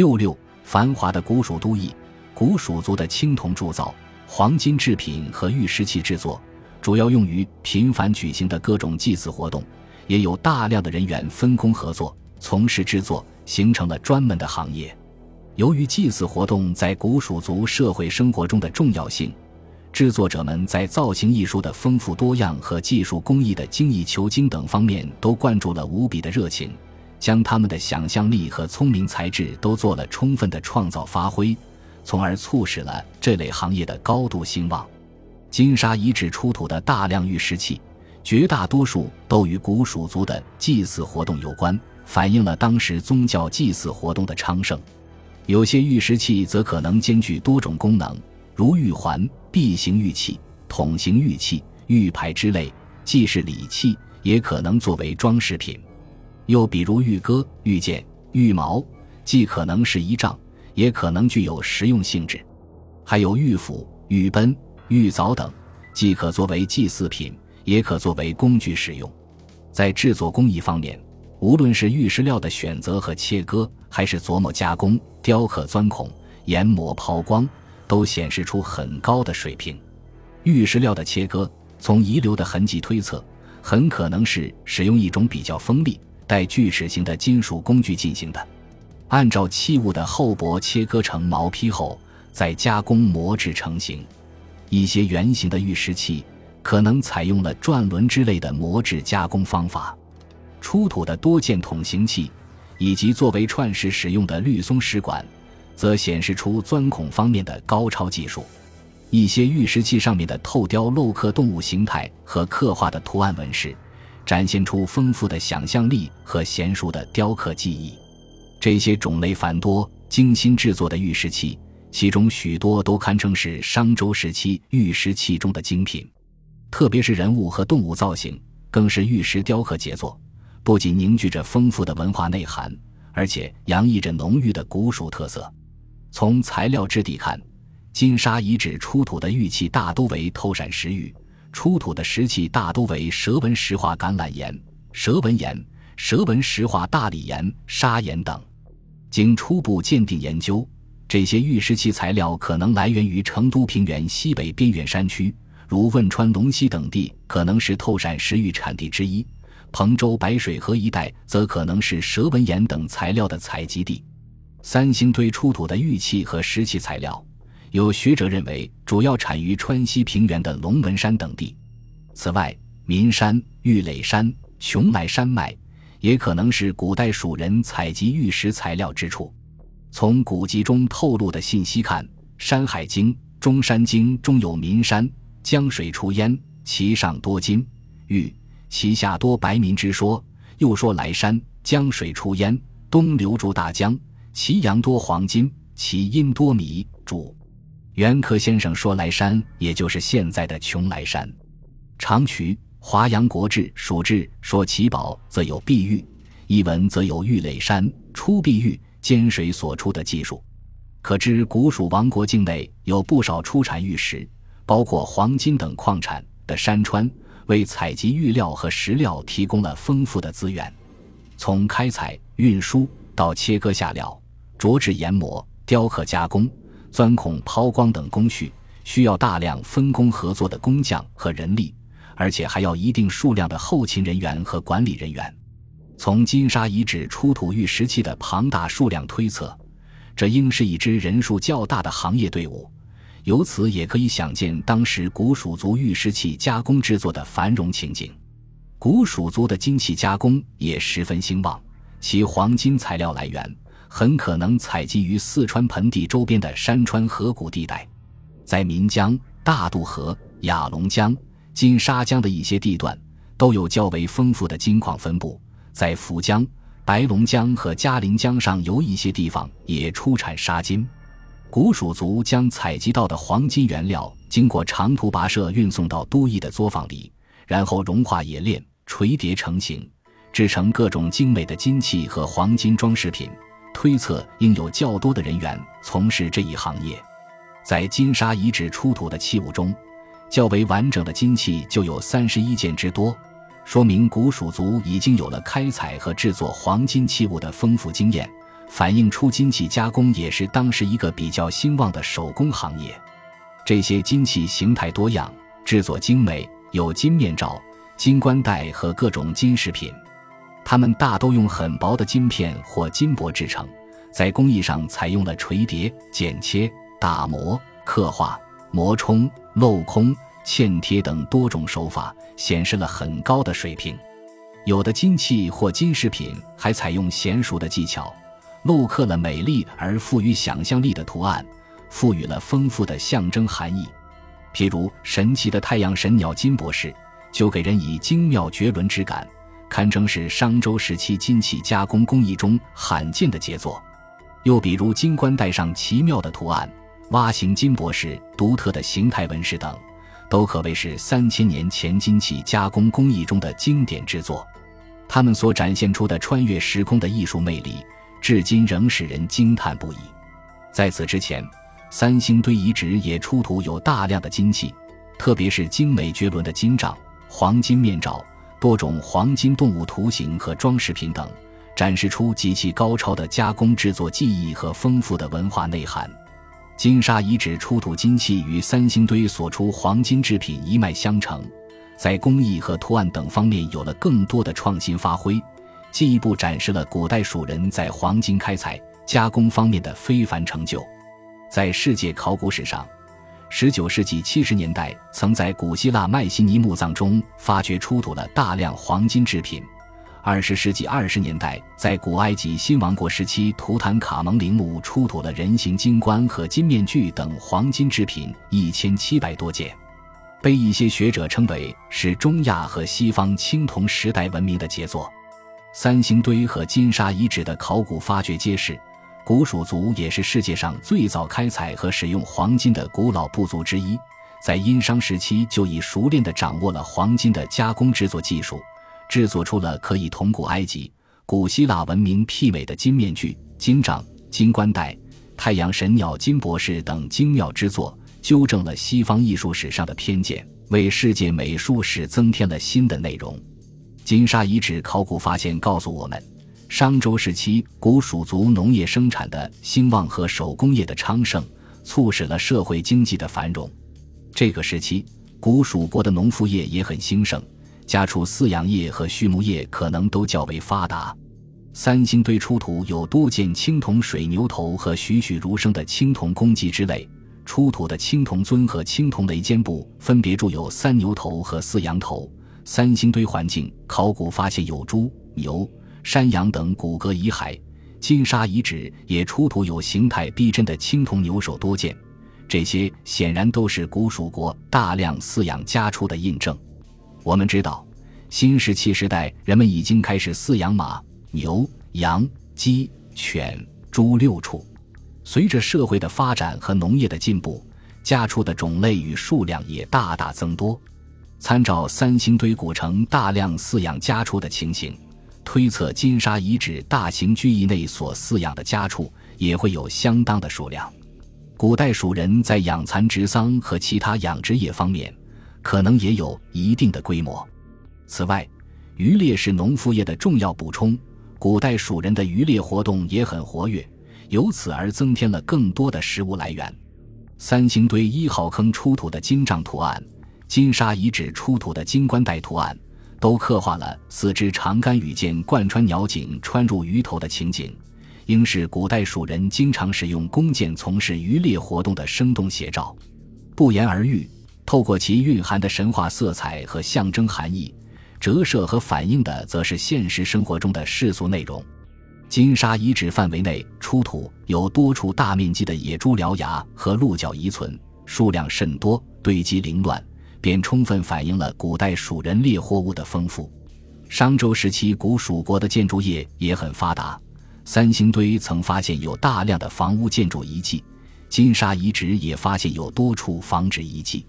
六六，繁华的古蜀都邑，古蜀族的青铜铸造、黄金制品和玉石器制作，主要用于频繁举行的各种祭祀活动，也有大量的人员分工合作，从事制作，形成了专门的行业。由于祭祀活动在古蜀族社会生活中的重要性，制作者们在造型艺术的丰富多样和技术工艺的精益求精等方面都灌注了无比的热情。将他们的想象力和聪明才智都做了充分的创造发挥，从而促使了这类行业的高度兴旺。金沙遗址出土的大量玉石器，绝大多数都与古蜀族的祭祀活动有关，反映了当时宗教祭祀活动的昌盛。有些玉石器则可能兼具多种功能，如玉环、璧形玉器、筒形玉器、玉牌之类，既是礼器，也可能作为装饰品。又比如玉戈、玉剑、玉矛，既可能是仪仗，也可能具有实用性质。还有玉斧、玉奔、玉凿等，既可作为祭祀品，也可作为工具使用。在制作工艺方面，无论是玉石料的选择和切割，还是琢磨加工、雕刻钻孔、研磨抛光，都显示出很高的水平。玉石料的切割，从遗留的痕迹推测，很可能是使用一种比较锋利。带锯齿形的金属工具进行的，按照器物的厚薄切割成毛坯后，再加工磨制成型。一些圆形的玉石器可能采用了转轮之类的磨制加工方法。出土的多件筒形器以及作为串石使用的绿松石管，则显示出钻孔方面的高超技术。一些玉石器上面的透雕镂刻动物形态和刻画的图案纹饰。展现出丰富的想象力和娴熟的雕刻技艺。这些种类繁多、精心制作的玉石器，其中许多都堪称是商周时期玉石器中的精品。特别是人物和动物造型，更是玉石雕刻杰作。不仅凝聚着丰富的文化内涵，而且洋溢着浓郁的古蜀特色。从材料质地看，金沙遗址出土的玉器大多为透闪石玉。出土的石器大多为蛇纹石化橄榄岩、蛇纹岩、蛇纹石化大理岩、砂岩等。经初步鉴定研究，这些玉石器材料可能来源于成都平原西北边远山区，如汶川龙溪等地可能是透闪石玉产地之一；彭州白水河一带则可能是蛇纹岩等材料的采集地。三星堆出土的玉器和石器材料。有学者认为，主要产于川西平原的龙门山等地。此外，岷山、玉垒山、邛崃山脉也可能是古代蜀人采集玉石材料之处。从古籍中透露的信息看，《山海经·中山经》中有“岷山江水出焉，其上多金玉，其下多白民”之说。又说：“来山江水出焉，东流注大江，其阳多黄金，其阴多米主。”袁科先生说：“来山，也就是现在的邛崃山。”长渠《华阳国志·蜀志》说：“奇宝则有碧玉，一文则有玉垒山出碧玉，兼水所出的技术。”可知古蜀王国境内有不少出产玉石，包括黄金等矿产的山川，为采集玉料和石料提供了丰富的资源。从开采、运输到切割下料、琢制研磨、雕刻加工。钻孔、抛光等工序需要大量分工合作的工匠和人力，而且还要一定数量的后勤人员和管理人员。从金沙遗址出土玉石器的庞大数量推测，这应是一支人数较大的行业队伍。由此也可以想见当时古蜀族玉石器加工制作的繁荣情景。古蜀族的金器加工也十分兴旺，其黄金材料来源。很可能采集于四川盆地周边的山川河谷地带，在岷江、大渡河、雅砻江、金沙江的一些地段，都有较为丰富的金矿分布。在涪江、白龙江和嘉陵江上游一些地方也出产沙金。古蜀族将采集到的黄金原料经过长途跋涉运送到都邑的作坊里，然后融化冶炼、锤叠成型，制成各种精美的金器和黄金装饰品。推测应有较多的人员从事这一行业。在金沙遗址出土的器物中，较为完整的金器就有三十一件之多，说明古蜀族已经有了开采和制作黄金器物的丰富经验，反映出金器加工也是当时一个比较兴旺的手工行业。这些金器形态多样，制作精美，有金面罩、金冠带和各种金饰品。它们大都用很薄的金片或金箔制成，在工艺上采用了锤叠、剪切、打磨、刻画、磨冲、镂空、嵌贴等多种手法，显示了很高的水平。有的金器或金饰品还采用娴熟的技巧，镂刻了美丽而富于想象力的图案，赋予了丰富的象征含义。譬如神奇的太阳神鸟金博士，就给人以精妙绝伦之感。堪称是商周时期金器加工工艺中罕见的杰作。又比如金冠带上奇妙的图案、蛙形金博士独特的形态纹饰等，都可谓是三千年前金器加工工艺中的经典之作。它们所展现出的穿越时空的艺术魅力，至今仍使人惊叹不已。在此之前，三星堆遗址也出土有大量的金器，特别是精美绝伦的金杖、黄金面罩。多种黄金动物图形和装饰品等，展示出极其高超的加工制作技艺和丰富的文化内涵。金沙遗址出土金器与三星堆所出黄金制品一脉相承，在工艺和图案等方面有了更多的创新发挥，进一步展示了古代蜀人在黄金开采加工方面的非凡成就。在世界考古史上。十九世纪七十年代，曾在古希腊迈锡尼墓葬中发掘出土了大量黄金制品。二十世纪二十年代，在古埃及新王国时期图坦卡蒙陵墓出土了人形金冠和金面具等黄金制品一千七百多件，被一些学者称为是中亚和西方青铜时代文明的杰作。三星堆和金沙遗址的考古发掘揭示。古蜀族也是世界上最早开采和使用黄金的古老部族之一，在殷商时期就已熟练地掌握了黄金的加工制作技术，制作出了可以同古埃及、古希腊文明媲美的金面具、金杖、金冠带、太阳神鸟金博士等精妙之作，纠正了西方艺术史上的偏见，为世界美术史增添了新的内容。金沙遗址考古发现告诉我们。商周时期，古蜀族农业生产的兴旺和手工业的昌盛，促使了社会经济的繁荣。这个时期，古蜀国的农副业也很兴盛，家畜饲养业和畜牧业可能都较为发达。三星堆出土有多件青铜水牛头和栩栩如生的青铜公鸡之类，出土的青铜尊和青铜雷肩部分别铸有三牛头和四羊头。三星堆环境考古发现有猪、牛。山羊等骨骼遗骸，金沙遗址也出土有形态逼真的青铜牛首多件，这些显然都是古蜀国大量饲养家畜的印证。我们知道，新石器时代人们已经开始饲养马、牛、羊、鸡、犬、猪六畜。随着社会的发展和农业的进步，家畜的种类与数量也大大增多。参照三星堆古城大量饲养家畜的情形。推测金沙遗址大型居邑内所饲养的家畜也会有相当的数量。古代蜀人在养蚕植桑和其他养殖业方面，可能也有一定的规模。此外，渔猎是农副业的重要补充，古代蜀人的渔猎活动也很活跃，由此而增添了更多的食物来源。三星堆一号坑出土的金杖图案，金沙遗址出土的金冠带图案。都刻画了四支长杆羽箭贯穿鸟颈穿入鱼头的情景，应是古代蜀人经常使用弓箭从事渔猎活动的生动写照。不言而喻，透过其蕴含的神话色彩和象征含义，折射和反映的则是现实生活中的世俗内容。金沙遗址范围内出土有多处大面积的野猪獠牙和鹿角遗存，数量甚多，堆积凌乱。便充分反映了古代蜀人猎获物的丰富。商周时期，古蜀国的建筑业也很发达。三星堆曾发现有大量的房屋建筑遗迹，金沙遗址也发现有多处房址遗迹。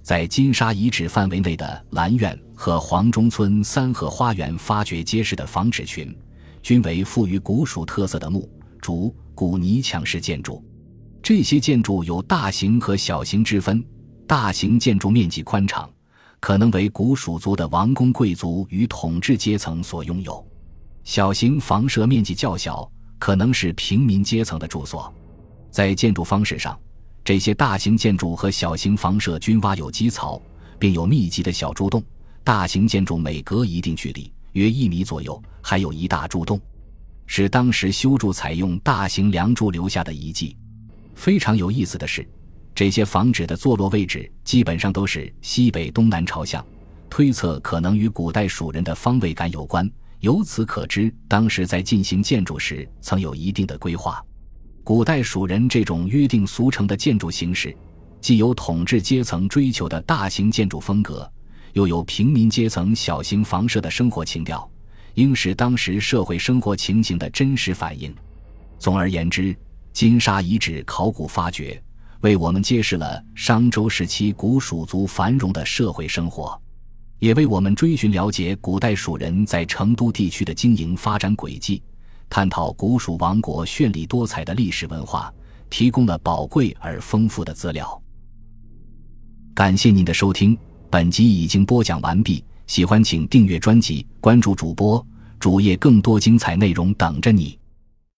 在金沙遗址范围内的兰苑和黄中村三合花园发掘揭示的房址群，均为富于古蜀特色的木、竹、古泥墙式建筑。这些建筑有大型和小型之分。大型建筑面积宽敞，可能为古蜀族的王公贵族与统治阶层所拥有；小型房舍面积较小，可能是平民阶层的住所。在建筑方式上，这些大型建筑和小型房舍均挖有基槽，并有密集的小柱洞。大型建筑每隔一定距离，约一米左右，还有一大柱洞，是当时修筑采用大型梁柱留下的遗迹。非常有意思的是，这些房址的坐落位置基本上都是西北东南朝向，推测可能与古代蜀人的方位感有关。由此可知，当时在进行建筑时曾有一定的规划。古代蜀人这种约定俗成的建筑形式，既有统治阶层追求的大型建筑风格。又有平民阶层小型房舍的生活情调，应是当时社会生活情形的真实反映。总而言之，金沙遗址考古发掘为我们揭示了商周时期古蜀族繁荣的社会生活，也为我们追寻了解古代蜀人在成都地区的经营发展轨迹，探讨古蜀王国绚丽多彩的历史文化，提供了宝贵而丰富的资料。感谢您的收听。本集已经播讲完毕，喜欢请订阅专辑，关注主播主页，更多精彩内容等着你。